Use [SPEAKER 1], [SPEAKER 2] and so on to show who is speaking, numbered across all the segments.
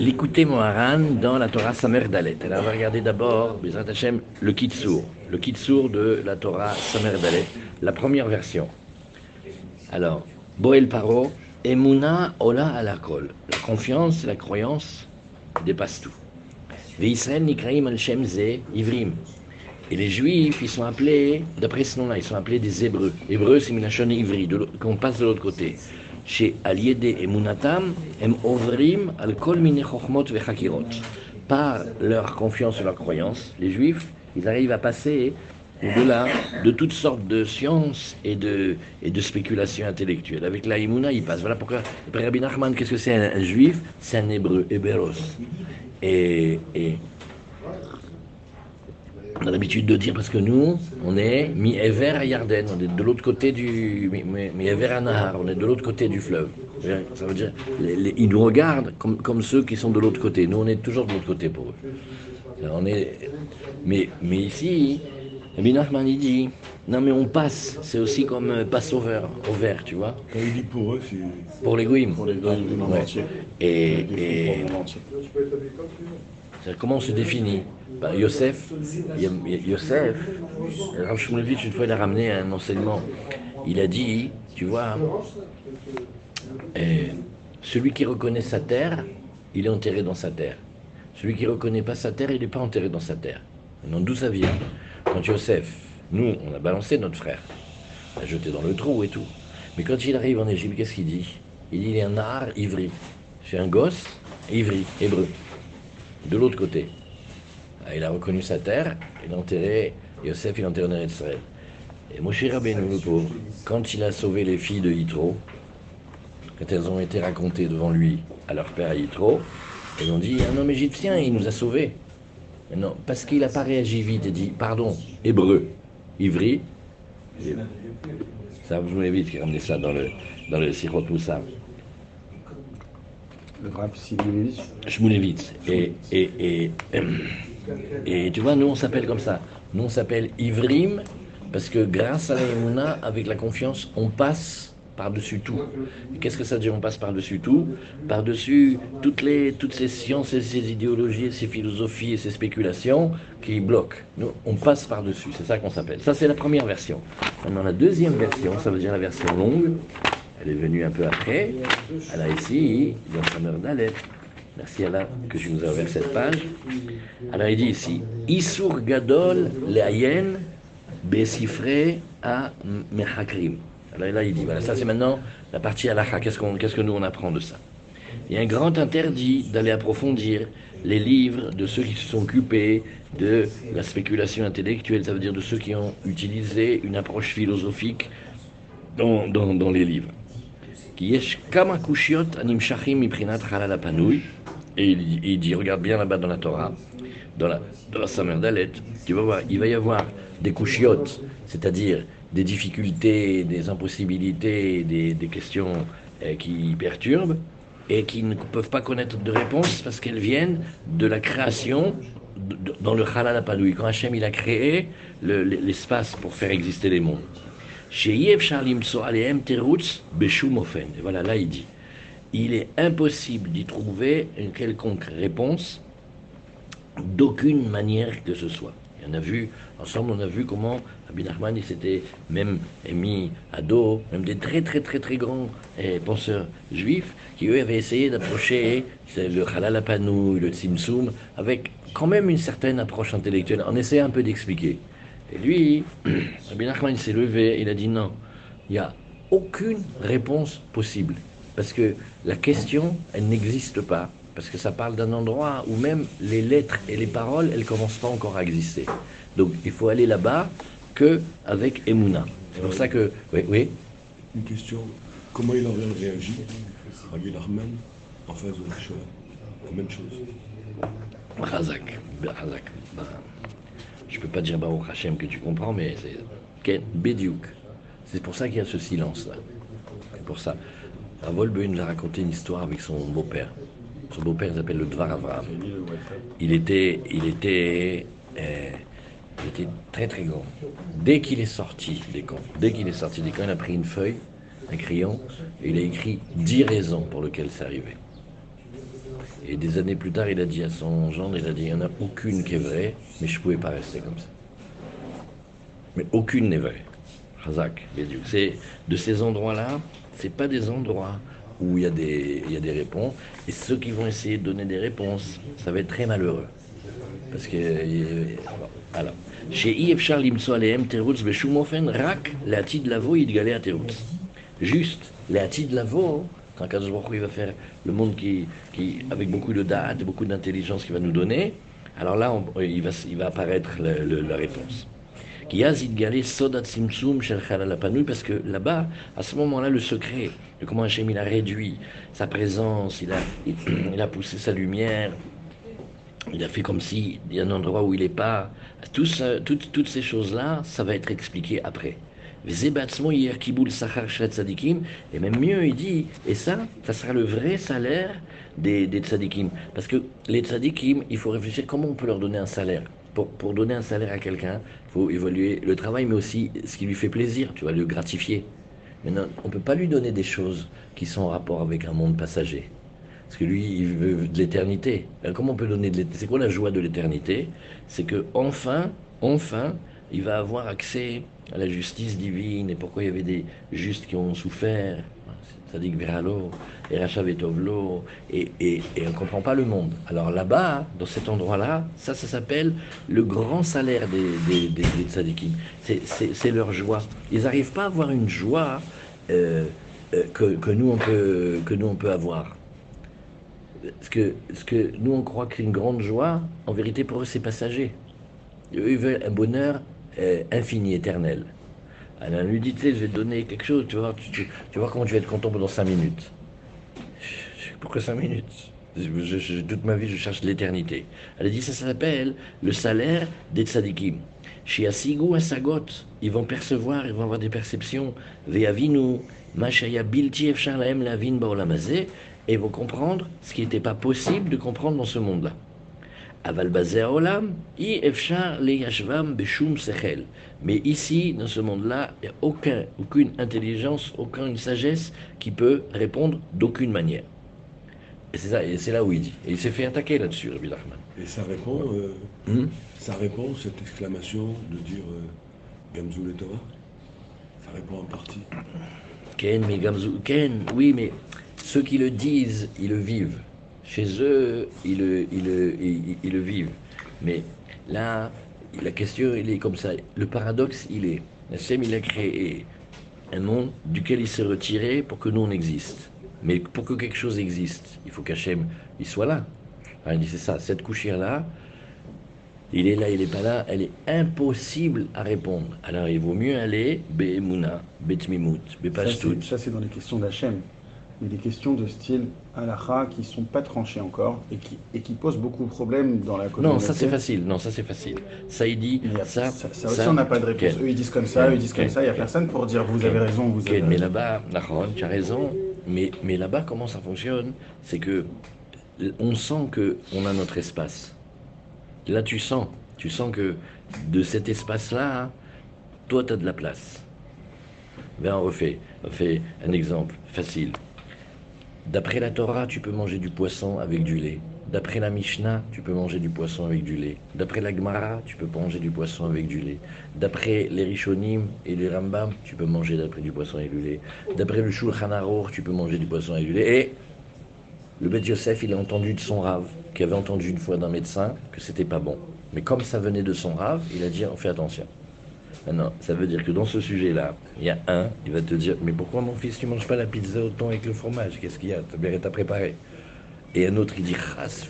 [SPEAKER 1] l'écouter Moharan dans la Torah Samer Dalet. Alors on va regarder d'abord, Hashem, le Kitsour. Le Kitsour de la Torah Samer Dalet, la première version. Alors, Boel Paro, Emuna Ola Alakol. La confiance, la croyance dépasse tout. Ve'Israël Nikraim al Shem Ze Ivrim. Et les Juifs, ils sont appelés, d'après ce nom-là, ils sont appelés des Hébreux. Hébreux, c'est Minachon Ivri, qu'on passe de l'autre côté. Par leur confiance et leur croyance, les Juifs, ils arrivent à passer au-delà de toutes sortes de sciences et de, et de spéculations intellectuelles. Avec la Imuna, ils passent. Voilà pourquoi, Rabbi Nachman, qu'est-ce que c'est un, un Juif? C'est un Hébreu, Héberos. Et, et on a l'habitude de dire parce que nous, on est mi-Ever à Yarden, on est de l'autre côté du mi- mi- mi-Ever à Nahar, on est de l'autre côté du fleuve. Ça veut dire, les- les- ils nous regardent comme, comme ceux qui sont de l'autre côté. Nous, on est toujours de l'autre côté pour eux. On est, mais, mais ici, Nachman il dit, non mais on passe, c'est aussi comme euh, passe au vert, tu vois,
[SPEAKER 2] Quand il dit pour eux, c'est
[SPEAKER 1] pour les goïms.
[SPEAKER 2] pour les monde
[SPEAKER 1] Ouais. Et, et comment on se définit ben, Yosef, Yosef, Rav une fois, il a ramené un enseignement. Il a dit, tu vois, euh, celui qui reconnaît sa terre, il est enterré dans sa terre. Celui qui ne reconnaît pas sa terre, il n'est pas enterré dans sa terre. Maintenant, d'où ça vient Quand Yosef, nous, on a balancé notre frère, on l'a jeté dans le trou et tout. Mais quand il arrive en Égypte, qu'est-ce qu'il dit? Il dit, il est un art ivri. C'est un gosse ivri, hébreu. De l'autre côté. Ah, Il a reconnu sa terre, il a enterré, Yosef, il a enterré en Israël. Et Moshe Rabbeinu, quand il a sauvé les filles de Yitro, quand elles ont été racontées devant lui à leur père Yitro, ils ont dit un homme égyptien, il nous a sauvés. Non, parce qu'il n'a pas réagi vite et dit pardon, hébreu, ivri. Ça, vous voulez vite ramené ça dans le, dans le Moussa.
[SPEAKER 2] Le rap Simonevitch,
[SPEAKER 1] Shmulevitz. Et, et, et, et tu vois, nous on s'appelle comme ça. Nous on s'appelle Ivrim parce que grâce à la avec la confiance, on passe par-dessus tout. Qu'est-ce que ça veut dire on passe par-dessus tout? Par-dessus toutes, les, toutes ces sciences et ces idéologies, et ces philosophies et ces spéculations qui bloquent. Nous, on passe par-dessus, c'est ça qu'on s'appelle. Ça, c'est la première version. Maintenant, la deuxième version, ça veut dire la version longue. Elle est venue un peu après. Elle a ici, dans sa mère d'Aleph. Merci Allah que tu nous as ouvert cette page. Alors il dit ici, Isur Gadol Leayen Besifre a Mechakrim. Alors là il dit, voilà, ça c'est maintenant la partie halakha. Qu'est-ce, qu'on, qu'est-ce que nous on apprend de ça? Il y a un grand interdit d'aller approfondir les livres de ceux qui se sont occupés de la spéculation intellectuelle, ça veut dire de ceux qui ont utilisé une approche philosophique dans, dans les livres qui kushiot animshachim halal. Et il, dit, regarde bien là-bas dans la Torah, dans la, dans la Samer Dalet, tu vas voir, il va y avoir des couchiotes, c'est-à-dire des difficultés, des impossibilités, des, des questions euh, qui perturbent et qui ne peuvent pas connaître de réponse parce qu'elles viennent de la création dans le halal apanoui. Quand Hachem il a créé l'espace pour faire exister les mondes. Et Voilà, là il dit. Il est impossible d'y trouver une quelconque réponse d'aucune manière que ce soit. On a vu, ensemble, on a vu comment Abinahman il s'était même mis à dos, même des très très très très grands eh, penseurs juifs qui eux avaient essayé d'approcher le halalapanou, le tzimtzum, avec quand même une certaine approche intellectuelle, en essayant un peu d'expliquer. Et lui, Rabbi Nachman, il s'est levé, il a dit non, il n'y a aucune réponse possible. Parce que la question, elle n'existe pas. Parce que ça parle d'un endroit où même les lettres et les paroles, elles ne commencent pas encore à exister. Donc il faut aller là-bas que avec Emouna. C'est pour ça que. Oui, oui.
[SPEAKER 2] Une question. Comment il aurait réagi, Rabbi Nachman, en face de la Shoah? La même chose.
[SPEAKER 1] Razak. Razak. Je peux pas dire Baruch Hashem que tu comprends, mais c'est Ken Bediouk. C'est pour ça qu'il y a ce silence-là. C'est pour ça. Ravolbe nous a raconté une histoire avec son beau-père. Son beau-père s'appelle le Dvar Avraham. Il était, il était, euh, il était très très grand. Dès qu'il est sorti des camps, dès qu'il est sorti des camps, il a pris une feuille, un crayon, et il a écrit dix raisons pour lesquelles c'est arrivé. Et des années plus tard, il a dit à son gendre, il a dit, il n'y en a aucune qui est vraie, mais je ne pouvais pas rester comme ça. Mais aucune n'est vraie. Razak, c'est de ces endroits-là, c'est pas des endroits où il y, a des, il y a des réponses. Et ceux qui vont essayer de donner des réponses, ça va être très malheureux. Parce que. Alors. À Terutz. Juste, quand Kadosh il va faire le monde qui, qui, avec beaucoup de date, beaucoup d'intelligence qu'il va nous donner, alors là, on, il, va, il va apparaître la, la, la réponse parce que là-bas, à ce moment-là, le secret de comment Hachem il a réduit sa présence, il a, il, a poussé sa lumière, il a fait comme s'il y a un endroit où il n'est pas. Toutes ces choses-là, ça va être expliqué après. Et même mieux, il dit, et ça, ça sera le vrai salaire des, des tzadikim. Parce que les tzadikim, il faut réfléchir comment on peut leur donner un salaire pour, donner un salaire à quelqu'un, il faut évaluer le travail, mais aussi ce qui lui fait plaisir, tu vas le gratifier. Maintenant, on ne peut pas lui donner des choses qui sont en rapport avec un monde passager. Parce que lui, il veut de l'éternité. Comment on peut donner de l'éternité C'est quoi la joie de l'éternité? C'est que enfin, enfin, il va avoir accès à la justice divine et pourquoi il y avait des justes qui ont souffert, Sadik Veralo, et Rachavetovlo, et, et, et on ne comprend pas le monde. Alors là-bas, dans cet endroit-là, ça, ça s'appelle le grand salaire des, des, des. C'est leur joie. Ils n'arrivent pas à avoir une joie euh, euh, que, que, nous on peut, que nous on peut avoir. Ce que, que nous on croit qu'une grande joie, en vérité pour eux c'est passager. Ils veulent un bonheur euh, infini, éternel. Elle lui dit, tu sais, je vais donner quelque chose, tu vois, tu, vois comment tu vas être content pendant 5 minutes. Pourquoi 5 minutes? Je, je, Toute ma vie, je cherche l'éternité. Elle a dit, ça s'appelle le salaire des tzadikim. Chez Asigu Asagot, ils vont percevoir, ils vont avoir des perceptions. Ve'avinu, Mashaya Bilti Efshalaem Lavin et ils vont comprendre ce qui n'était pas possible de comprendre dans ce monde-là. Mais ici, dans ce monde-là, il n'y a aucun, aucune intelligence, aucune sagesse qui peut répondre d'aucune manière. Et c'est, ça, et c'est là où il dit. Et il s'est fait attaquer là-dessus, Rabbi Nachman.
[SPEAKER 2] Et ça répond, euh, hmm? ça répond, cette exclamation de dire euh, Gamzou le Torah? Ça répond en partie.
[SPEAKER 1] Ken, mais Gamzou, Ken, oui, mais ceux qui le disent, ils le vivent. Chez eux, ils le, ils ils, ils le vivent. Mais là, la question, il est comme ça. Le paradoxe, il est, Hachem, il a créé un monde duquel il s'est retiré pour que nous, on existe. Mais pour que quelque chose existe, il faut qu'Hachem, il soit là. Alors, il dit, c'est ça, cette couchière-là, il est là, il n'est pas là, elle est impossible à répondre. Alors, il vaut mieux aller Be'emuna, Betmimut, Bepashtut.
[SPEAKER 3] Ça, c'est dans les questions d'Hachem mais des questions de style halakha qui sont pas tranchées encore et qui, et qui posent beaucoup de problèmes dans la communauté.
[SPEAKER 1] Non, ça c'est facile. Non, ça c'est facile. Ça il dit ça,
[SPEAKER 3] ça, ça, aussi on n'a pas de réponse. Eux ils disent comme ça, eux ils disent comme ça. Il y a personne pour dire vous avez raison, vous avez.
[SPEAKER 1] Mais là-bas, tu as raison. Mais mais là-bas, comment ça fonctionne? C'est que on sent que on a notre espace. Là, tu sens, tu sens que de cet espace-là, toi, tu as de la place. Ben, on refait, on fait un exemple facile. D'après la Torah, tu peux manger du poisson avec du lait. D'après la Mishnah, tu peux manger du poisson avec du lait. D'après la Gemara, tu peux manger du poisson avec du lait. D'après les Rishonim et les Rambam, tu peux manger d'après du poisson avec du lait. D'après le Shulchan Aruch, tu peux manger du poisson avec du lait. Et le Beth Yosef, il a entendu de son rave, qui avait entendu une fois d'un médecin que c'était pas bon. Mais comme ça venait de son rave, il a dit on fait attention. Maintenant, ça veut dire que dans ce sujet-là, il y a un, il va te dire Mais pourquoi mon fils, tu manges pas la pizza au thon avec le fromage? Qu'est-ce qu'il y a? Tu bien à préparé. Et un autre, il dit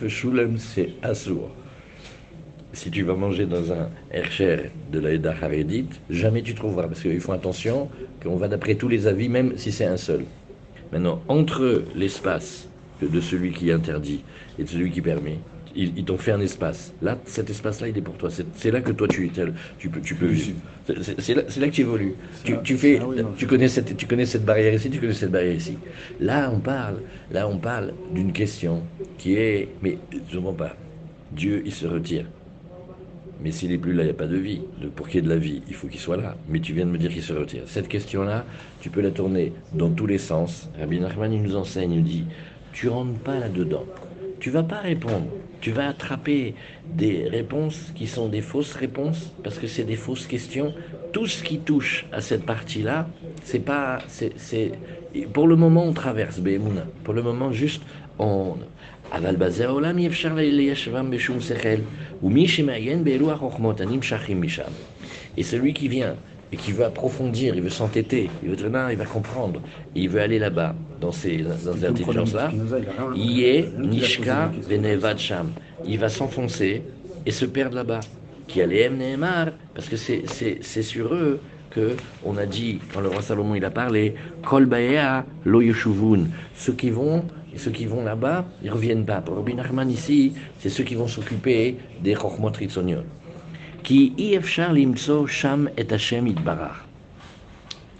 [SPEAKER 1] shulem, c'est assour. Si tu vas manger dans un Hercher de la Eda Haredite, jamais tu trouveras, parce qu'ils font attention qu'on va d'après tous les avis, même si c'est un seul. Maintenant, entre l'espace de celui qui interdit et de celui qui permet, ils, t'ont fait un espace. Là, cet espace-là, il est pour toi. C'est là que toi, tu, tu peux, tu peux vivre. C'est là, là, que tu évolues. Tu, tu, fais, tu, connais cette, tu connais cette barrière ici, tu connais cette barrière ici. Là, on parle, là, on parle d'une question qui est, mais je ne comprends pas. Dieu, il se retire. Mais s'il n'est plus là, il n'y a pas de vie. Pour qu'il y ait de la vie, il faut qu'il soit là. Mais tu viens de me dire qu'il se retire. Cette question-là, tu peux la tourner dans tous les sens. Rabbi Nachman, il nous enseigne, il dit, tu rentres pas là-dedans tu vas pas répondre Tu vas attraper des réponses qui sont des fausses réponses parce que c'est des fausses questions. Tout ce qui touche à cette partie-là, c'est pas, c'est, pour le moment on traverse Be'emouna. Pour le moment juste on. אבל בזה העולם אי אפשר ליישבם בשום שכל, ומי שמעיין באלו החוכמות הנמשכים משם. Et celui qui vient et qui veut approfondir, il veut s'entêter, il veut il va comprendre, et il veut aller là-bas, dans ces, dans ces intelligences-là, il est Nishka Venevad Sham. Il va s'enfoncer et se perdre là-bas. Qui allait Nehemar, parce que c'est sur eux que on a dit, quand le roi Salomon il a parlé, Kol Lo ceux qui vont ceux qui vont là-bas, ils reviennent pas. Pour Rabbi Nachman ici, c'est ceux qui vont s'occuper des Chochmot Ritzonion. Qui ifshar limso sham et Hashem itbarach.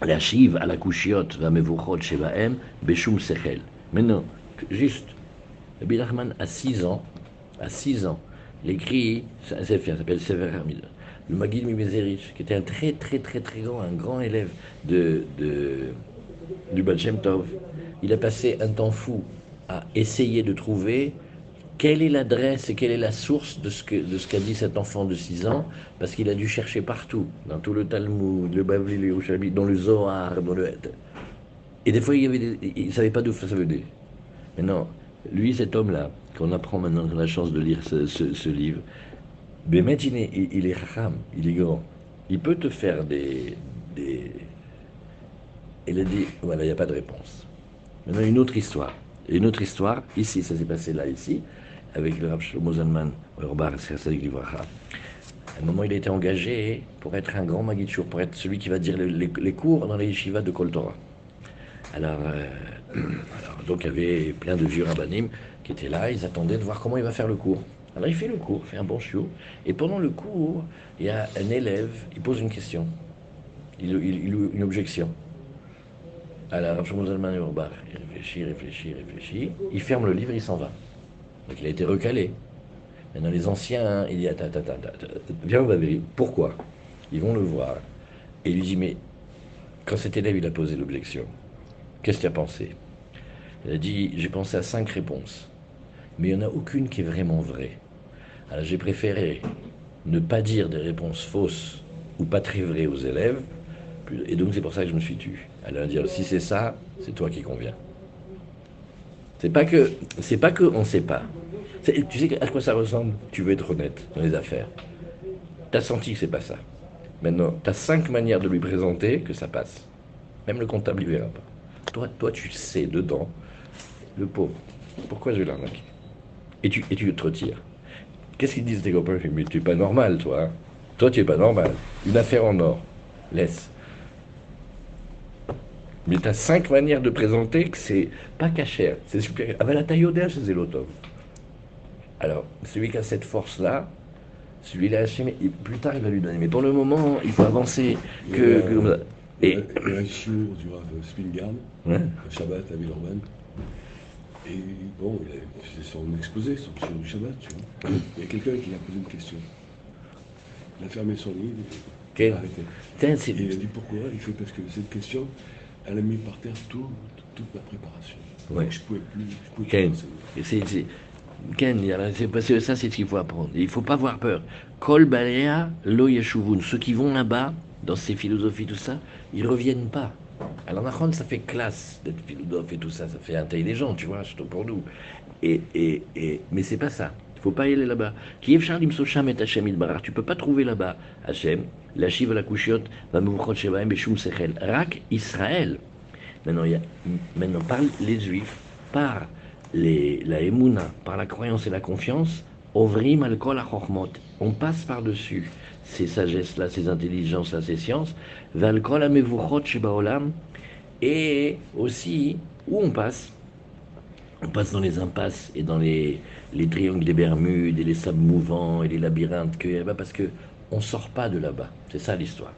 [SPEAKER 1] להשיב על הקושיות והמבוכות שבהם בשום שכל. Maintenant, juste, Rabbi Nachman a 6 ans, à 6 ans, il écrit, ça s'appelle Sever Hamid, le Magid Mimezerich, qui était un très très très très grand, un grand élève de, de, du Baal Shem Tov. Il a passé un temps fou à essayer de trouver quelle est l'adresse et quelle est la source de ce qu'a ce dit cet enfant de 6 ans, parce qu'il a dû chercher partout, dans tout le Talmud, le Bavli, le dans le Zohar, dans le... Et des fois, il ne savait pas d'où ça venait. Mais non, lui, cet homme-là, qu'on apprend maintenant, a la chance de lire ce, livre, mais il est, il est il est grand. Il peut te faire des... des... Il a dit, voilà, il n'y a pas de réponse. Maintenant, une autre histoire. Une autre histoire, ici, ça s'est passé là, ici, avec le Rav Shlomo Zalman, À un moment, il a été engagé pour être un grand Magitchour, pour être celui qui va dire les, cours dans les yeshivas de Kol Torah. Alors, euh, alors, donc, il y avait plein de vieux rabbinim qui étaient là, ils attendaient de voir comment il va faire le cours. Alors, il fait le cours, fait un bon chiot, et pendant le cours, il y a un élève, il pose une question, il, il, il une objection. Alors, je il réfléchit, réfléchit, réfléchit. Il ferme le livre, il s'en va. Donc il a été recalé. Maintenant, les anciens, il dit Attends, attends, attends, viens, vérifier. Pourquoi? Ils vont le voir. Et il lui dit Mais quand cet élève, il a posé l'objection, qu'est-ce qu'il a pensé? Il a dit J'ai pensé à cinq réponses. Mais il n'y en a aucune qui est vraiment vraie. Alors j'ai préféré ne pas dire des réponses fausses ou pas très vraies aux élèves. Et donc c'est pour ça que je me suis tu. Elle va dire si c'est ça, c'est toi qui conviens. C'est pas que c'est pas que on sait pas. Tu sais à quoi ça ressemble? Tu veux être honnête dans les affaires. Tu as senti que c'est pas ça. Maintenant, tu as cinq manières de lui présenter que ça passe. Même le comptable ne verra pas. Toi, toi, tu sais dedans, le pauvre, pourquoi je vais l'arnaquer et tu, et tu te retires. Qu'est-ce qu'ils disent tes copains? Mais tu es pas normal, toi. Hein. toi, tu es pas normal. Une affaire en or. Laisse. Mais tu as cinq manières de présenter que c'est pas cachère, c'est supérieur. Ah ben la taille c'est Zélotov. Alors, celui qui a cette force-là, celui-là, plus tard il va lui donner. Mais pour le moment, il faut avancer. Que,
[SPEAKER 2] et, il y a un jour du Rav Spingard, ouais. Shabbat à Villeurbanne. Et bon, c'est son exposé, son sur du Shabbat, tu vois. Il y a quelqu'un qui lui a posé une question. Il a fermé son livre. Il a, arrêté. Et il a dit pourquoi? Il fait parce que cette question, elle a mis par terre tout, toute ma préparation. Ouais. Je ne pouvais plus. Je pouvais Ken,
[SPEAKER 1] c'est, Ken, parce que ça, c'est ce qu'il faut apprendre. Il ne faut pas avoir peur. Kol balea lo yeshuvun. Ceux qui vont là-bas, dans ces philosophies, tout ça, ils ne reviennent pas. Alors, Nachon, ça fait classe d'être philosophe et tout ça, ça fait intelligent, tu vois, surtout pour nous. Et, et, et, mais c'est pas ça. Il ne faut pas y aller là-bas. Tu ne peux pas trouver là-bas Hachem, la Shiva, la Kushiot, va Beshum Sechel. Rak Israël. Maintenant, il y a, maintenant, par les Juifs, par les, la Emouna, par la croyance et la confiance, Ovrim kol On passe par-dessus ces sagesses-là, ces intelligences-là, ces sciences. Val kol shebaolam. Et aussi, où on passe? On passe dans les impasses et dans les, les triangles des Bermudes et les sables mouvants et les labyrinthes qu'il y là-bas parce que on sort pas de là-bas. C'est ça l'histoire.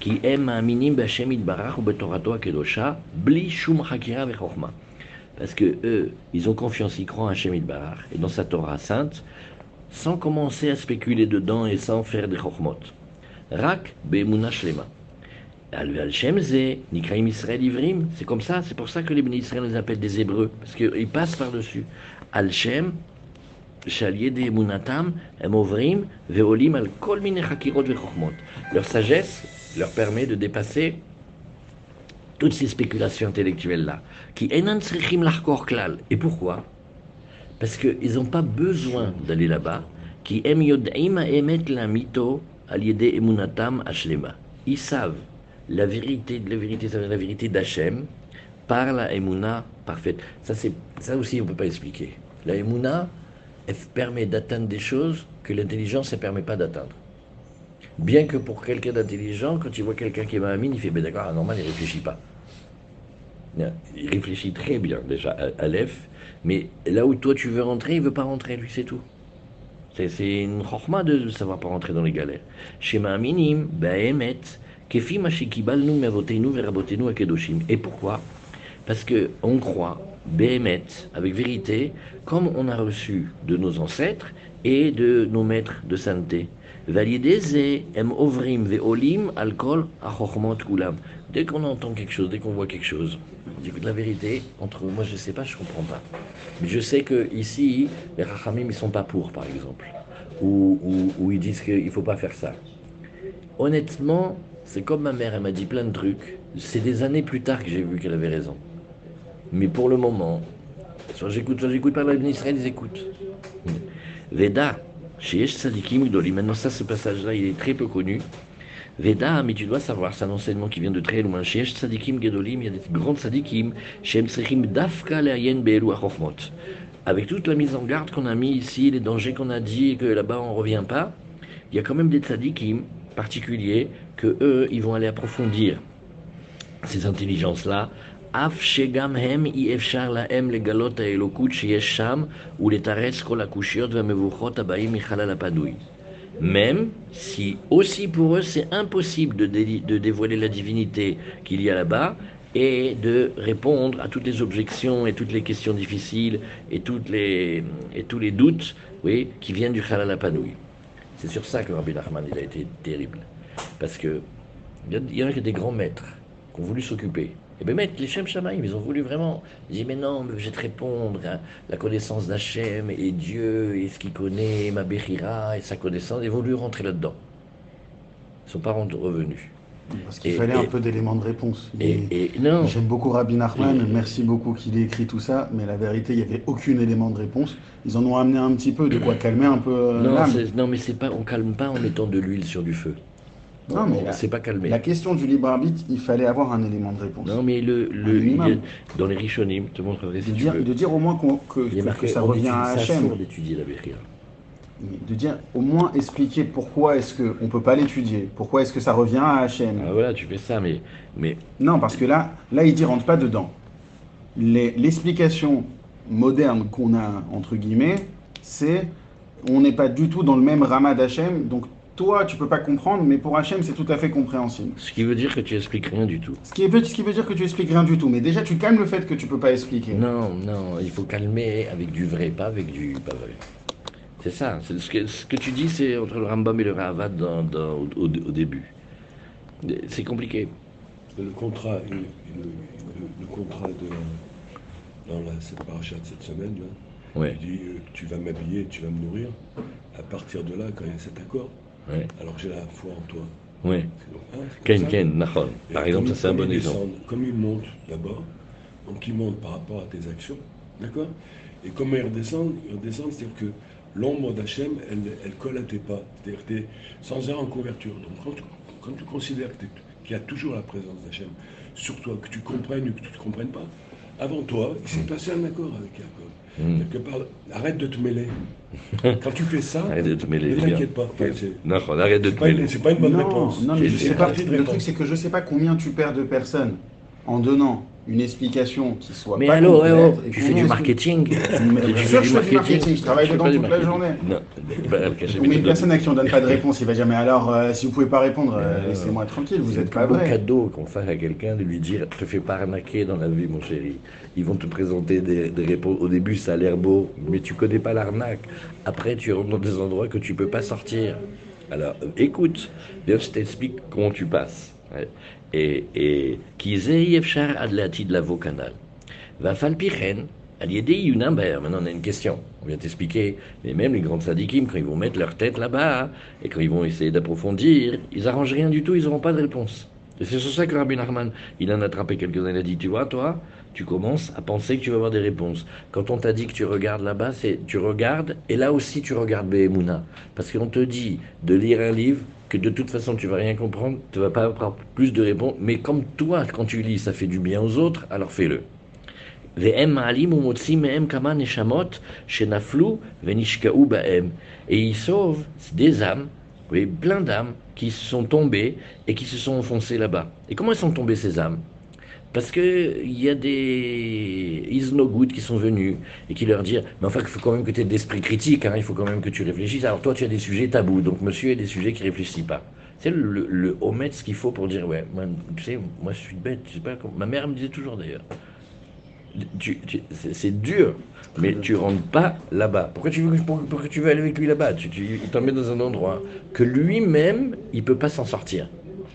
[SPEAKER 1] Qui aime un minim barach ou kedosha bli shum hakira Parce que eux, ils ont confiance, ils croient en Hashem barach et dans sa Torah sainte, sans commencer à spéculer dedans et sans faire des chokhmot. Rak be'emuna shlema. Al Shem Nikraim Israël Ivrim, c'est comme ça, c'est pour ça que les bénis Israël les appellent des Hébreux, parce qu'ils passent par-dessus. Al Shem, Shalier de Munatam, Emovrim, Veolim, Al Kol Hakirot Leur sagesse leur permet de dépasser toutes ces spéculations intellectuelles-là, qui Enan Srichim Larkor Klal. Et pourquoi? Parce qu'ils n'ont pas besoin d'aller là-bas, qui Em Yod'im Emet La Mito, Al Yede Emunatam Ashlema. Ils savent la vérité, la vérité, ça veut dire la vérité d'Hachem par la emuna parfaite. Ça, ça aussi, on ne peut pas expliquer. La emuna, elle permet d'atteindre des choses que l'intelligence ne permet pas d'atteindre. Bien que pour quelqu'un d'intelligent, quand il voit quelqu'un qui est mine, il fait, ben d'accord, normal, il réfléchit pas. Il réfléchit très bien déjà à, l'EF, mais là où toi tu veux rentrer, il veut pas rentrer, lui, c'est tout. C'est, une chorma de ne savoir pas rentrer dans les galères. Chez Ma'aminim, Ba'emet, Et pourquoi? Parce que on croit, Behemet, avec vérité, comme on a reçu de nos ancêtres et de nos maîtres de sainteté. Dès qu'on entend quelque chose, dès qu'on voit quelque chose, la vérité, entre moi je sais pas, je comprends pas. Mais je sais que ici, les rachamim ils sont pas pour, par exemple. Ou, ou, ou ils disent qu'il faut pas faire ça. Honnêtement, c'est comme ma mère, elle m'a dit plein de trucs. C'est des années plus tard que j'ai vu qu'elle avait raison. Mais pour le moment, soit j'écoute, soit j'écoute pas, l'Ibn Israël, ils écoutent. Veda, chez Sadikim Gdoli. Maintenant, ça, ce passage-là, il est très peu connu. Veda, mais tu dois savoir, c'est un enseignement qui vient de très loin. Chez Sadikim Gedolim, il y a des grands Sadikim. Chez Dafka Leayen Beelu. Avec toute la mise en garde qu'on a mis ici, les dangers qu'on a dit, et que là-bas on revient pas, il y a quand même des Sadikim particuliers que eux, ils vont aller approfondir ces intelligences-là. Af shegam hem ou kol michalal. Même si aussi pour eux c'est impossible de, dévoiler la divinité qu'il y a là-bas, et de répondre à toutes les objections et toutes les questions difficiles et, toutes les, tous les doutes oui, qui viennent du halalapanoui. C'est sur ça que Rabbi Nachman a été terrible. Parce que il y, en a des grands maîtres qui ont voulu s'occuper. Et bien, maître, les Shem Shamaïm, ils ont voulu vraiment. Ils disent, mais non, mais je vais te répondre à la connaissance d'Hachem et Dieu et ce qu'il connaît, ma Bechira et sa connaissance. Ils ont voulu rentrer là-dedans. Ils ne sont pas revenus.
[SPEAKER 3] Parce qu'il
[SPEAKER 1] Et-
[SPEAKER 3] fallait
[SPEAKER 1] et-
[SPEAKER 3] un peu d'éléments de réponse.
[SPEAKER 1] Et, et non,
[SPEAKER 3] J'aime beaucoup Rabbi Nachman,
[SPEAKER 1] Et-
[SPEAKER 3] merci beaucoup qu'il ait écrit tout ça, mais la vérité, il n'y avait aucun élément de réponse. Ils en ont amené un petit peu, de quoi calmer un peu euh,
[SPEAKER 1] non, mais c'est pas, on calme pas en mettant de l'huile sur du feu.
[SPEAKER 3] Non, mais
[SPEAKER 1] On- pas calmé.
[SPEAKER 3] La question du libre arbitre, il fallait avoir un élément de réponse.
[SPEAKER 1] Non, mais le, le, il a- dans les Rishonim, te montrerai si
[SPEAKER 3] de,
[SPEAKER 1] tu
[SPEAKER 3] dire,
[SPEAKER 1] veux.
[SPEAKER 3] de dire au moins qu'on- que,
[SPEAKER 1] Il y a
[SPEAKER 3] que-
[SPEAKER 1] marqué,
[SPEAKER 3] que ça revient à
[SPEAKER 1] assourd d'étudier la.
[SPEAKER 3] Mais De dire au moins expliquer pourquoi est-ce qu'on ne peut pas l'étudier, pourquoi est-ce que ça revient à Hachem.
[SPEAKER 1] Ah, voilà, tu fais ça, mais, mais
[SPEAKER 3] Non, parce que là, là il dit rentre pas dedans. L'explication moderne qu'on a, entre guillemets, c'est on n'est pas du tout dans le même rama d'Hachem, donc toi, tu peux pas comprendre, mais pour Hachem, c'est tout à fait compréhensible.
[SPEAKER 1] ce qui veut dire que tu expliques rien du tout.
[SPEAKER 3] Ce qui, veut, ce qui veut dire que tu expliques rien du tout, mais déjà, tu calmes le fait que tu peux pas expliquer.
[SPEAKER 1] Non, non, il faut calmer avec du vrai, pas avec du pas vrai. C'est ça. Ce que, ce que tu dis, c'est entre le Rambam et le Ravad dans, dans- au, au- au début. C'est compliqué.
[SPEAKER 2] Le contrat, le, le- le- le contrat de dans la, cette paracha de cette semaine, là,
[SPEAKER 1] Ouais,
[SPEAKER 2] il dit euh, tu vas m'habiller, tu vas me nourrir. À partir de là, quand il y a cet accord,
[SPEAKER 1] ouais,
[SPEAKER 2] alors j'ai la foi en toi. donc, hein, comme
[SPEAKER 1] Ken. Ken, Nachon.
[SPEAKER 2] Et
[SPEAKER 1] Par exemple,
[SPEAKER 2] comme
[SPEAKER 1] ça c'est un bon
[SPEAKER 2] comme
[SPEAKER 1] exemple.
[SPEAKER 2] Comme ils montent d'abord, donc ils montent par rapport à tes actions, d'accord? Et comment ils redescendent Ils redescendent, c'est-à-dire que l'ombre d'Hachem, elle, elle colle à tes pas, c'est-à-dire que tu es sans arrêt en couverture. Donc quand tu, quand tu considères qu'il y a toujours la présence d'Hachem sur toi, que tu comprennes ou que tu ne comprennes pas, avant toi, il s'est passé un accord avec Jacob.
[SPEAKER 1] Hmm.
[SPEAKER 2] Quelque part, arrête de te mêler. Quand tu fais ça,
[SPEAKER 1] Arrête de te mêler.
[SPEAKER 2] ne t'inquiète pas. Enfin,
[SPEAKER 1] Nachon, arrête de te
[SPEAKER 2] une-
[SPEAKER 1] mêler.
[SPEAKER 2] c'est pas une bonne
[SPEAKER 3] non,
[SPEAKER 2] réponse.
[SPEAKER 3] non, mais je sais pas. Le
[SPEAKER 2] réponse.
[SPEAKER 3] truc, c'est que je sais pas combien tu perds de personnes en donnant une explication qui soit
[SPEAKER 1] Mais
[SPEAKER 3] pas complète et
[SPEAKER 1] tu fais du marketing.
[SPEAKER 3] Je fais du marketing, je travaille dedans toute la journée.
[SPEAKER 1] Non,
[SPEAKER 3] Mais une personne à qui on donne pas de réponse, il va jamais alors euh, si vous pouvez pas répondre, euh, laissez-moi tranquille, vous
[SPEAKER 1] C'est
[SPEAKER 3] êtes pas
[SPEAKER 1] plus beau
[SPEAKER 3] vrai.
[SPEAKER 1] cadeau qu'on fasse à quelqu'un de lui dire te fais pas arnaquer dans la vie mon chéri. Ils vont te présenter des, des réponses. Au début ça a l'air beau, mais tu connais pas l'arnaque. Après tu rentres dans des endroits que tu peux pas sortir. Alors euh, écoute, bien je t'explique comment tu passes. Et et qui yefshar ad de la canal. Va falpichen Aliédé Yunamber, maintenant on a une question. On vient t'expliquer, mais même les grands sadikim, quand ils vont mettre leur tête là-bas, et quand ils vont essayer d'approfondir, ils arrangent rien du tout, ils n'auront pas de réponse. Et c'est sur ça que Rabbi Nachman, il en a attrapé quelques-uns, il a dit, tu vois, toi, tu commences à penser que tu vas avoir des réponses. Quand on t'a dit que tu regardes là-bas, c'est tu regardes, et là aussi tu regardes Behemuna. Parce qu'on te dit de lire un livre, que de toute façon tu vas rien comprendre, tu vas pas avoir plus de réponses, mais comme toi, quand tu lis, ça fait du bien aux autres, alors fais-le. Et il sauve des âmes, oui, plein d'âmes qui sont tombées et qui se sont enfoncées là-bas. Et comment elles sont tombées ces âmes? Parce qu'il y a des isnogoud qui sont venus et qui leur disent Mais enfin, il faut quand même que tu aies d'esprit critique, hein, il faut quand même que tu réfléchisses. Alors toi, tu as des sujets tabous, donc monsieur a des sujets qui ne réfléchissent pas. C'est le, le, ce qu'il faut pour dire Ouais, tu sais, moi je suis bête, je sais pas Ma mère me disait toujours d'ailleurs c'est dur, mais tu rentres pas là-bas. Pourquoi tu veux, pourquoi tu veux aller avec lui là-bas? Tu, tu, Il t'emmène dans un endroit que lui-même, il peut pas s'en sortir.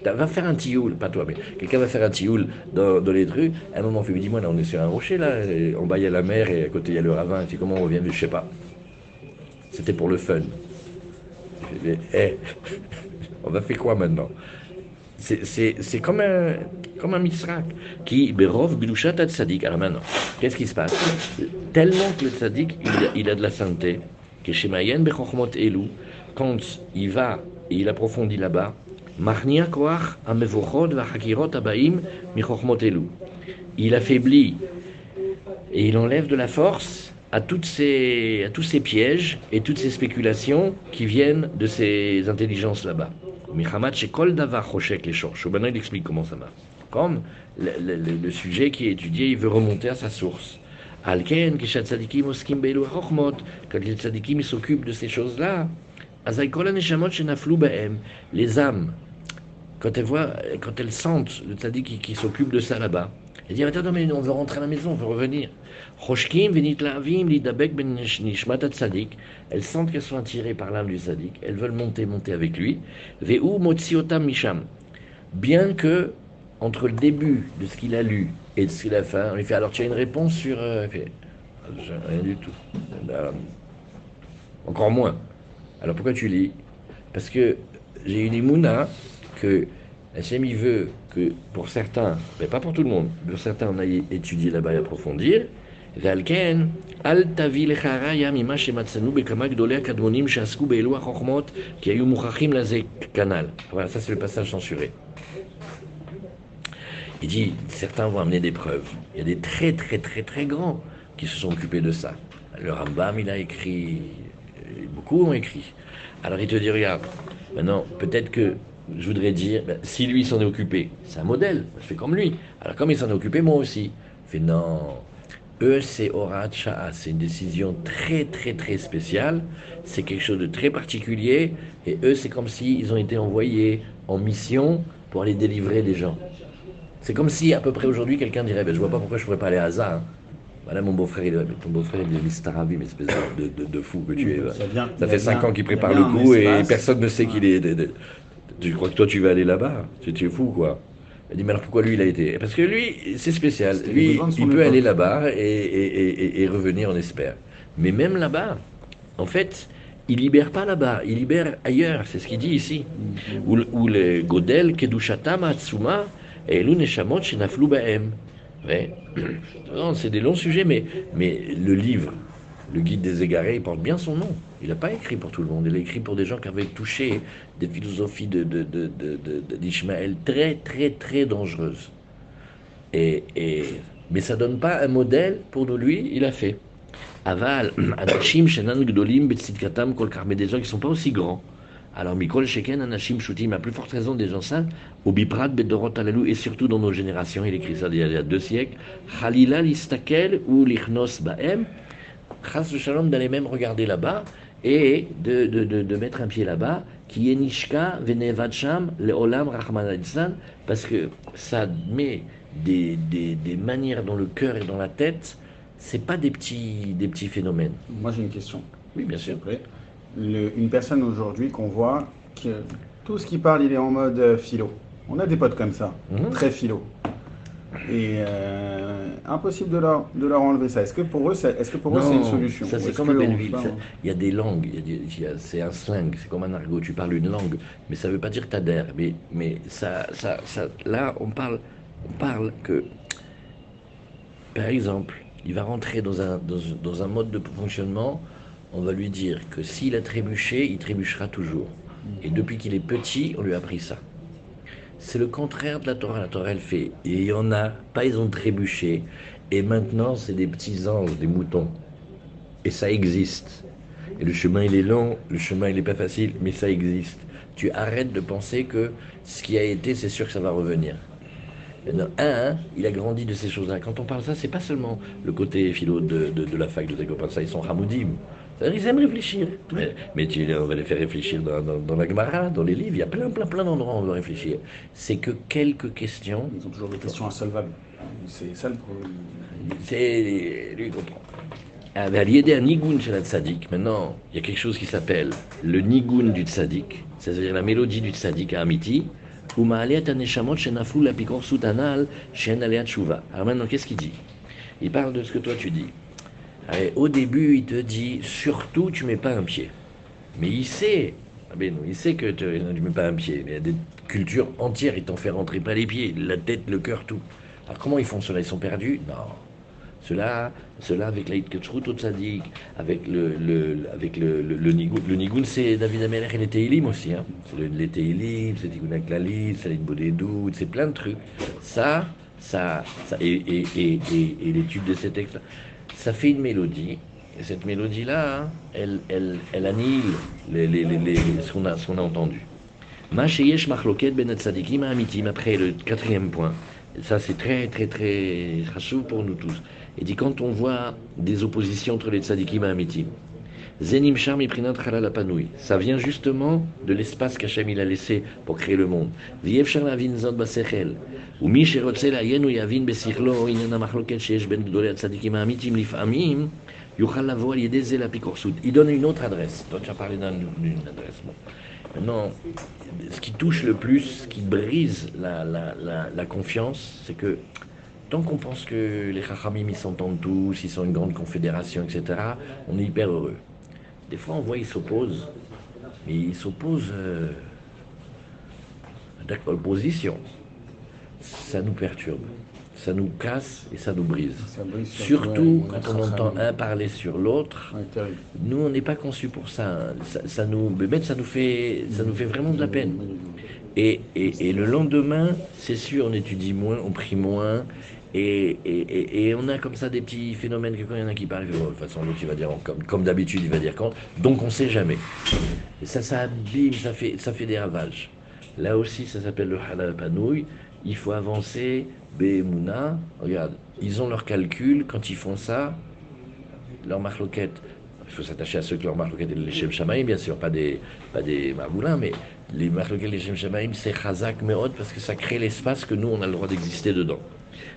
[SPEAKER 1] Va faire un tioul, pas toi, mais quelqu'un va faire un tioul dans, les rues. À un moment, il lui dit Moi, là, on est sur un rocher, là, en bas, il y a la mer, et à côté, il y a le ravin. Tu comment on revient Je sais pas. C'était pour le fun. Je eh, on va faire quoi maintenant? C'est comme un, comme un misrak qui, berov gdushat tzadik. Alors maintenant, qu'est-ce qui se passe? Tellement que le tzadik, il, a de la sainteté, que chez Mayen quand il va et il approfondit là-bas, Il affaiblit et il enlève de la force à, toutes ces, tous ces pièges et toutes ces spéculations qui viennent de ces intelligences là-bas. Il explique comment ça marche. Comme le, sujet qui est étudié, il veut remonter à sa source. Alken, Kishat Tzadikim Oskim quand les Tzadikim s'occupent de ces choses-là, Azaykol Neshamot Shenaflu Baem, les âmes, quand elles voient, quand elles sentent le Tzadik qui, s'occupe de ça là-bas, elles disent Attends, mais on veut rentrer à la maison, on veut revenir. Ben elles sentent qu'elles sont attirées par l'âme du Sadik, elles veulent monter, monter avec lui. Misham. Bien que, entre le début de ce qu'il a lu et de ce qu'il a fait, on lui fait Alors tu as une réponse sur. Euh, rien du tout. Euh, encore moins. Alors pourquoi tu lis? Parce que j'ai une imuna que Hachem, il veut que pour certains, mais pas pour tout le monde, pour certains, on aille étudier là-bas et approfondir. Voilà, ça c'est le passage censuré. Il dit, certains vont amener des preuves. Il y a des très très très très grands qui se sont occupés de ça. Le Rambam, il a écrit, euh, beaucoup ont écrit. Alors il te dit, regarde, maintenant, peut-être que je voudrais dire, ben, si lui s'en est occupé, c'est un modèle, je fais comme lui. Alors comme il s'en est occupé, moi aussi. Je fais non, eux, c'est Orat C'est une décision très, très, très spéciale. C'est quelque chose de très particulier. Et eux, c'est comme s'ils ont été envoyés en mission pour aller délivrer des gens. C'est comme si, à peu près aujourd'hui, quelqu'un dirait ben, Je vois pas pourquoi je ne pourrais pas aller à Hazard. Hein. Voilà mon beau-frère, ton beau-frère, il est Staravim, espèce de, de, fou que tu es. Ça, fait 5 ans qu'il prépare le coup et personne ne sait qu'il est. Tu crois que toi, tu vas aller là-bas? Tu es fou, quoi. Elle dit, mais alors pourquoi lui il a été? Parce que lui, c'est spécial. Lui, il peut aller là-bas et, revenir, on espère. Mais même là-bas, en fait, il libère pas là-bas, il libère ailleurs. C'est ce qu'il dit ici. Où, le Godel, Kedushatam, Atsuma, Shenaflu Baem. C'est des longs sujets, mais, mais le livre, le guide des égarés, il porte bien son nom. Il n'a pas écrit pour tout le monde, il a écrit pour des gens qui avaient touché des philosophies d'Ishmaël de, de, très, très, très dangereuses. Et, et, mais ça donne pas un modèle pour nous, lui, il a fait. Aval, Anashim, Shenan, Gdolim, Betsidkatam, Kolkar, mais des gens qui ne sont pas aussi grands. Alors, Mikol, Sheken, Anashim, Shutim, à plus forte raison des gens saints, Obiprat, Bedorot, Alalou, et surtout dans nos générations, il écrit ça il y a deux siècles, Khalila, Listakel, ou Lichnos, Baem, Chas Shalom d'aller même regarder là-bas et de, de, de, de mettre un pied là-bas, qui est Nishka Venevacham le Olam Rahman parce que ça met des, des, des, manières dans le cœur et dans la tête, c'est pas des petits, des petits phénomènes.
[SPEAKER 3] Moi j'ai une question.
[SPEAKER 1] Oui, bien sûr.
[SPEAKER 3] Le, une personne aujourd'hui qu'on voit, que tout ce qui parle, il est en mode euh, philo. On a des potes comme ça, mhm. très philo. Et euh, impossible de leur, de leur enlever ça. Est-ce que pour eux, c'est, est-ce que pour eux, c'est une solution?
[SPEAKER 1] Ça, c'est comme à Belleville. Il y a des langues, c'est un slang, c'est comme un argot. Tu parles une langue, mais ça ne veut pas dire que t'adhères. Mais, mais ça, ça, ça, là, on parle, on parle que, par exemple, il va rentrer dans un, dans, dans un mode de fonctionnement. On va lui dire que s'il a trébuché, il trébuchera toujours. Et depuis qu'il est petit, on lui a appris ça. C'est le contraire de la Torah. La Torah, elle fait. Il y en a, pas ils ont trébuché. Et maintenant, c'est des petits anges, des moutons. Et ça existe. Et le chemin, il est long, le chemin, il n'est pas facile, mais ça existe. Tu arrêtes de penser que ce qui a été, c'est sûr que ça va revenir. Un, il a grandi de ces choses-là. Quand on parle ça, c'est pas seulement le côté philo de, de, la fac de tes copains, ça, ils sont hamoudim. Ils aiment réfléchir. Mais, mais tu, on va les faire réfléchir dans, dans, dans la Gemara, dans les livres. Il y a plein, plein, plein d'endroits où on va réfléchir. C'est que quelques questions.
[SPEAKER 3] Ils ont toujours des questions insolvables. C'est ça le problème.
[SPEAKER 1] C'est. Lui, il comprend. À l'idée d'un nigoun chez la tzaddik, maintenant, il y a quelque chose qui s'appelle le nigoun du tzaddik, c'est-à-dire la mélodie du tzaddik à Amiti, ou aneshamot shenaflu la pikor alea tshuva. Alors maintenant, qu'est-ce qu'il dit? Il parle de ce que toi tu dis. Allez, au début, il te dit surtout, tu mets pas un pied. Mais il sait, ah ben non, il sait que tu ne mets pas un pied. Mais il y a des cultures entières, ils t'en fait rentrer pas les pieds, la tête, le cœur, tout. Alors comment ils font cela? Ils sont perdus? Non. Cela, cela avec la Hitketshrout au Tzadik, avec le, le, avec le, le, le Nigoun. Le Nigoun, c'est David Ameler et les Teilim aussi. Hein. C'est le- les Teilim, c'est Tikkun HaKlalit, c'est l'Inbodedou, c'est plein de trucs. Ça, ça, ça et, et, et, et l'étude de ces textes ça fait une mélodie. Et cette mélodie-là, hein, elle, elle, elle annihile les, les, les, ce qu'on a, entendu. Machloket ben amitim, après le quatrième point. Ça, c'est très, très, très chashuv pour nous tous. Il dit quand on voit des oppositions entre les tzadikim et amitim, Zenim Ça vient justement de l'espace qu'Hachem il a laissé pour créer le monde. Ben il donne une autre adresse. Toi, tu as parlé d'une adresse. Bon. Maintenant, ce qui touche le plus, ce qui brise la, confiance, c'est que tant qu'on pense que les Chachamim, ils s'entendent tous, ils sont une grande confédération, etc., on est hyper heureux. Des fois on voit ils s'opposent, mais ils s'opposent euh, d'opposition. Ça nous perturbe, ça nous casse et ça nous brise.
[SPEAKER 3] Ça brise sur-
[SPEAKER 1] Surtout
[SPEAKER 3] ouais,
[SPEAKER 1] quand on entend un parler sur l'autre.
[SPEAKER 3] Ouais.
[SPEAKER 1] Nous, on n'est pas conçus pour ça. hein. Ça, ça nous, même, ça nous fait, ça nous fait vraiment de la peine. Et, et, et le lendemain, c'est sûr, on étudie moins, on prie moins. Et, on a comme ça des petits phénomènes que quand il y en a qui parlent, Oh, de toute façon, il va dire, comme, d'habitude, il va dire quand. Donc, on sait jamais. Et ça, ça abîme, ça fait, des ravages. Là aussi, ça s'appelle le halal panouille. Il faut avancer, Be'emouna. Regarde, ils ont leurs calculs. Quand ils font ça, leur marloquette, il faut s'attacher à ceux que leur marloquette est les Shem Shamaim, bien sûr, pas des, pas des mais les marloquettes les Shem Shamaim, c'est Chazak Meod parce que ça crée l'espace que nous, on a le droit d'exister dedans.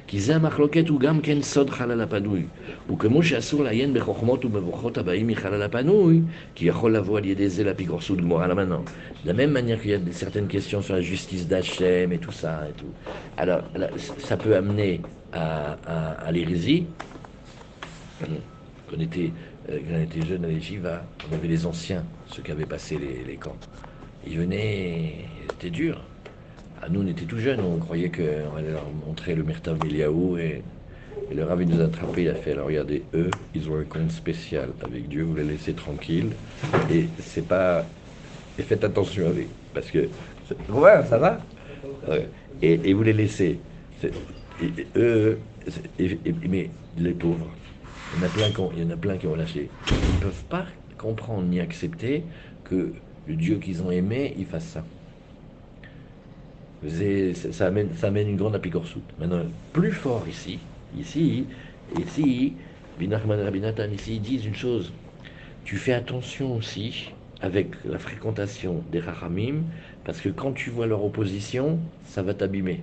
[SPEAKER 1] כי זה המחלוקת הוא גם כן סוד חלל הפנוי. וכמו שאסור לעיין בחוכמות ובברכות הבאים מחלל הפנוי, כי יכול לבוא על ידי זה לאפיקורסות גמורה là maintenant. De la même manière qu'il y a des- certaines questions sur la justice d'Hachem et tout ça et tout. Alors, là, ça peut amener à, à, à l'hérésie. Quand on était, euh, quand on était jeune à l'Échiva, on avait les anciens, ceux qui avaient passé les, les camps. Ils venaient, c'était dur. À nous, on était tout jeunes, on croyait qu'on allait leur montrer le Myrtav Miliaou et, et le nous a attrapés, il a fait, alors regardez, eux, ils ont un compte spécial avec Dieu, vous les laissez tranquilles et c'est pas... Et faites attention avec, parce que... Ouais, ça va et, et vous les laissez. Eux, mais les pauvres, il y en a plein il y en a plein qui ont lâché. Ils ne peuvent pas comprendre ni accepter que le Dieu qu'ils ont aimé, il fasse ça. Ça, amène, ça amène une grande apicorsoute. Maintenant, plus fort ici, ici, ici, Binachman Nathan, ici, ils disent une chose. Tu fais attention aussi avec la fréquentation des Rahamim, parce que quand tu vois leur opposition, ça va t'abîmer.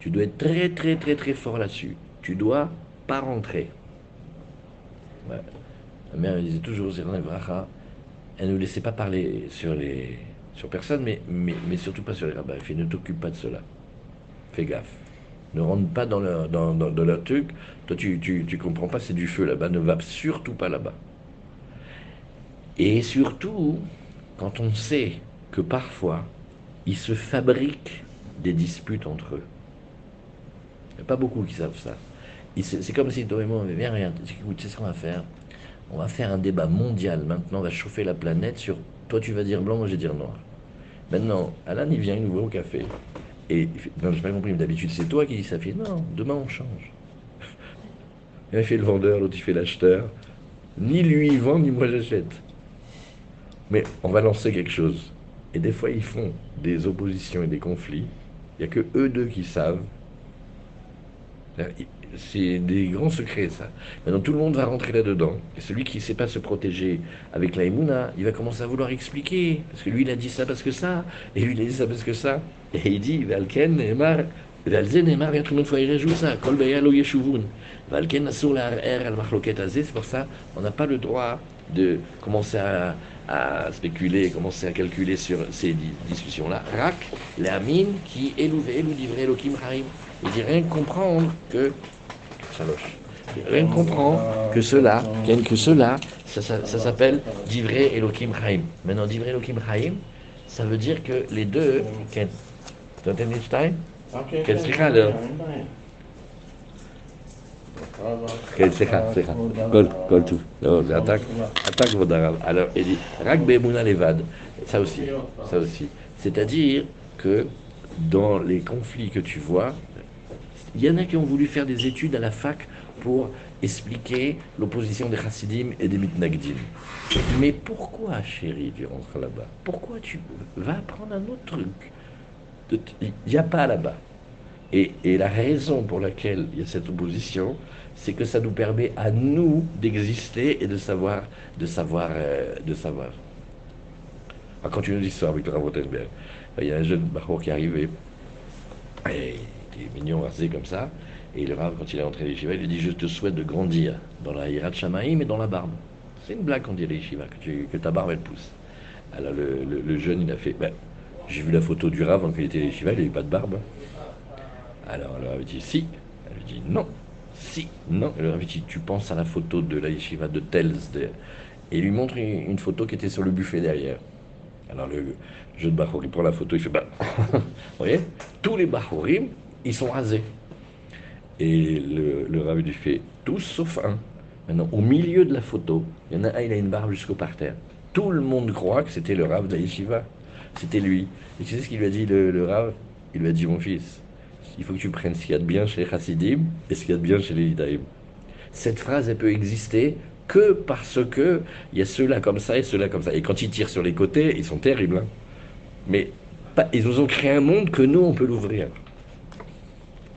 [SPEAKER 1] Tu dois être très, très, très, très fort là-dessus. Tu dois pas rentrer. Ouais. Mère elle disait toujours, elle ne nous laissait pas parler sur les sur personne, mais, mais, surtout pas sur les rabbins. Ne t'occupe pas de cela. Fais gaffe. Ne rentre pas dans leur, dans, dans- leur truc. Toi, tu, tu, tu comprends pas, c'est du feu là-bas. Ne va surtout pas là-bas. Et surtout, quand on sait que parfois, ils se fabriquent des disputes entre eux. Il n'y a pas beaucoup qui savent ça. C'est comme si toi et moi, on avait bien rien. Écoute, c'est ce qu'on va faire. On va faire un débat mondial. Maintenant, on va chauffer la planète sur toi, tu vas dire blanc, moi, je vais dire noir. Maintenant, Alan, il vient, il nous voit au café. Et il fait, non, j'ai pas compris, mais d'habitude, c'est toi qui dis ça. Fait, non, demain, on change. Il fait le vendeur, l'autre, il fait l'acheteur. Ni lui, il vend, ni moi, j'achète. Mais on va lancer quelque chose. Et des fois, ils font des oppositions et des conflits. Il n'y a que eux deux qui savent. C'est des grands secrets, ça. Maintenant, tout le monde va rentrer là-dedans. Et celui qui ne sait pas se protéger avec la Emouna, il va commencer à vouloir expliquer. Parce que lui, il a dit ça parce que ça. Et lui, il a dit ça parce que ça. Et il dit, Valken, Neymar, Valzen, Neymar, tout le monde fois, il rajoute ça. Yeshuvun. Valken, asur la al. C'est pour ça on n'a pas le droit de commencer à, spéculer, commencer à calculer sur ces di- discussions-là. Rak, la mine qui est louvé, Elohim Harim. Il dit rien comprendre que. Chaloche. Rien que comprendre que cela, qu'en- que cela, ça, ça- ça s'appelle Divrei Elohim Haim. Maintenant, Divrei Elohim Haim, ça veut dire que les deux. Ken, אתה נותן לי שתיים? כן, סליחה, לא. כן, סליחה, סליחה. כל, כל טוב. לא, זה אתה, אתה כבוד הרב. Alors, il dit, רק באמונה לבד. Ça aussi, ça aussi. C'est-à-dire que dans les conflits que tu vois, il y en a qui ont voulu faire des études à la fac pour expliquer l'opposition des chassidim et des mitnagdim. Mais pourquoi, chérie, tu rentres là-bas? Pourquoi tu vas apprendre un autre truc? Il n'y a pas là-bas. Et, la raison pour laquelle il y a cette opposition, c'est que ça nous permet à nous d'exister et de savoir, de savoir, euh, de savoir. On va continuer l'histoire avec le. Il y a un jeune Bachour qui est arrivé, et il est mignon, rasé comme ça, et le Rav, quand il est entré à l'Yeshiva, il lui dit Je te souhaite de grandir dans la Hirat Shamaïm et dans la barbe. C'est une blague qu'on dit à que, tu- que ta barbe elle pousse. Alors le, le- jeune, il a fait Ben, J'ai vu la photo du Rav quand il était à l'Yeshiva, il n'avait pas de barbe. Alors le Rav dit Si. Elle lui dit Non. Si. Non. Le Rav dit Tu penses à la photo de la de Tels Et il lui montre une, une photo qui était sur le buffet derrière. Alors le jeune Bachour, il prend la photo, il fait Bah, vous voyez, tous les Bachorim, ils sont rasés. Et le, le Rav lui fait tous sauf un. Maintenant, au milieu de la photo, il y en a un, il a une barbe jusqu'au parterre. Tout le monde croit que c'était le Rav de la Yeshiva. C'était lui. Et tu sais ce qu'il lui a dit, le, le Rav Il lui a dit Mon fils, il faut que tu prennes ce qu'il y a de bien chez les Chassidim et ce qu'il y a de bien chez les Yidaïm. Cette phrase, elle peut exister que parce que il y a ceux-là comme ça et ceux-là comme ça. Et quand ils tirent sur les côtés, ils sont terribles. hein. Mais pas- ils nous ont créé un monde que nous, on peut l'ouvrir.